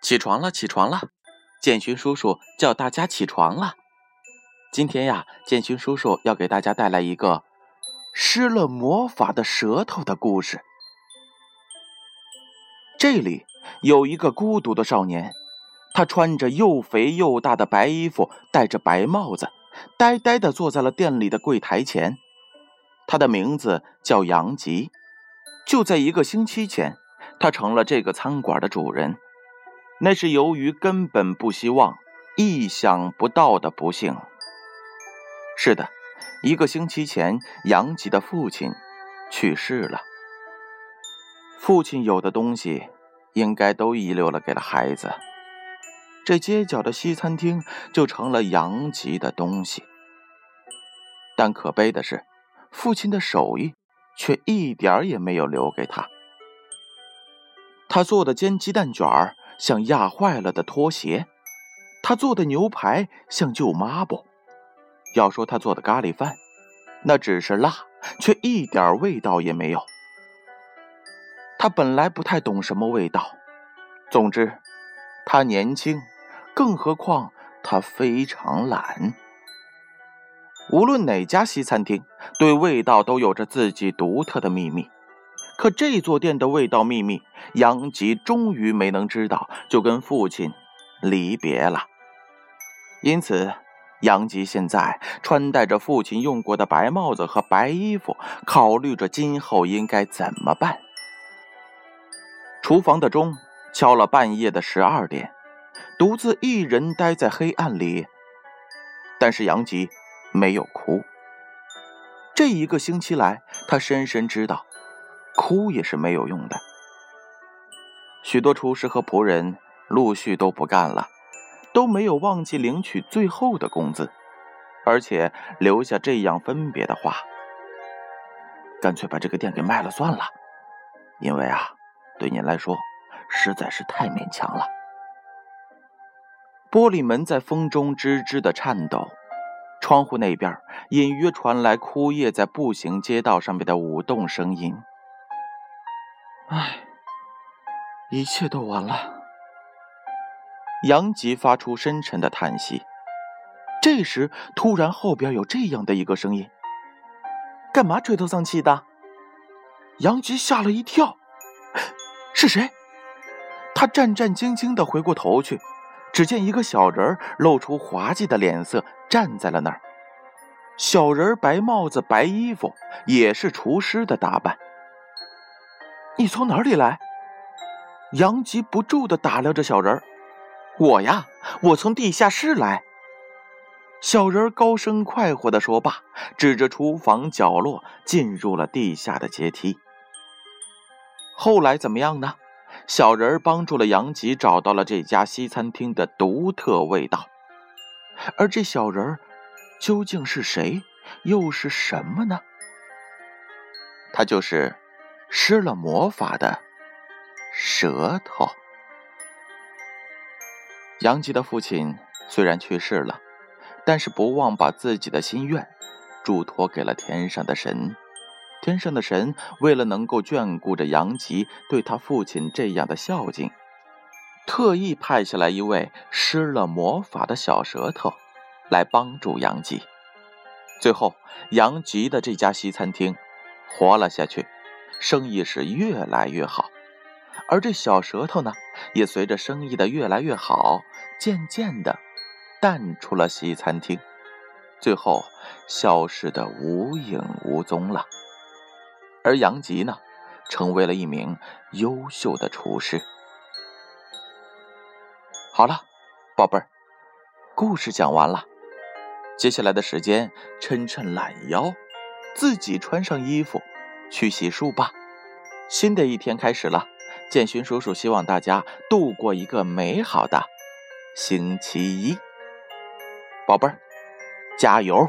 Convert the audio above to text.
起床了，起床了！建勋叔叔叫大家起床了。今天呀，建勋叔叔要给大家带来一个施了魔法的舌头的故事。这里有一个孤独的少年，他穿着又肥又大的白衣服，戴着白帽子，呆呆地坐在了店里的柜台前。他的名字叫杨吉。就在一个星期前，他成了这个餐馆的主人。那是由于根本不希望、意想不到的不幸。是的，一个星期前，杨吉的父亲去世了。父亲有的东西，应该都遗留了给了孩子。这街角的西餐厅就成了杨吉的东西。但可悲的是，父亲的手艺却一点儿也没有留给他。他做的煎鸡蛋卷儿。像压坏了的拖鞋，他做的牛排像旧抹布。要说他做的咖喱饭，那只是辣，却一点味道也没有。他本来不太懂什么味道，总之，他年轻，更何况他非常懒。无论哪家西餐厅，对味道都有着自己独特的秘密。可这座店的味道秘密，杨吉终于没能知道，就跟父亲离别了。因此，杨吉现在穿戴着父亲用过的白帽子和白衣服，考虑着今后应该怎么办。厨房的钟敲了半夜的十二点，独自一人待在黑暗里。但是杨吉没有哭。这一个星期来，他深深知道。哭也是没有用的。许多厨师和仆人陆续都不干了，都没有忘记领取最后的工资，而且留下这样分别的话：“干脆把这个店给卖了算了，因为啊，对您来说实在是太勉强了。”玻璃门在风中吱吱的颤抖，窗户那边隐约传来枯叶在步行街道上面的舞动声音。唉，一切都完了。杨吉发出深沉的叹息。这时，突然后边有这样的一个声音：“干嘛垂头丧气的？”杨吉吓了一跳，是谁？他战战兢兢的回过头去，只见一个小人露出滑稽的脸色，站在了那儿。小人白帽子、白衣服，也是厨师的打扮。你从哪里来？杨吉不住的打量着小人儿。我呀，我从地下室来。小人高声快活的说罢，指着厨房角落，进入了地下的阶梯。后来怎么样呢？小人帮助了杨吉找到了这家西餐厅的独特味道。而这小人究竟是谁，又是什么呢？他就是。施了魔法的舌头。杨吉的父亲虽然去世了，但是不忘把自己的心愿嘱托给了天上的神。天上的神为了能够眷顾着杨吉对他父亲这样的孝敬，特意派下来一位施了魔法的小舌头来帮助杨吉。最后，杨吉的这家西餐厅活了下去。生意是越来越好，而这小舌头呢，也随着生意的越来越好，渐渐的淡出了西餐厅，最后消失的无影无踪了。而杨吉呢，成为了一名优秀的厨师。好了，宝贝儿，故事讲完了，接下来的时间，抻抻懒腰，自己穿上衣服。去洗漱吧，新的一天开始了。建勋叔叔希望大家度过一个美好的星期一，宝贝儿，加油！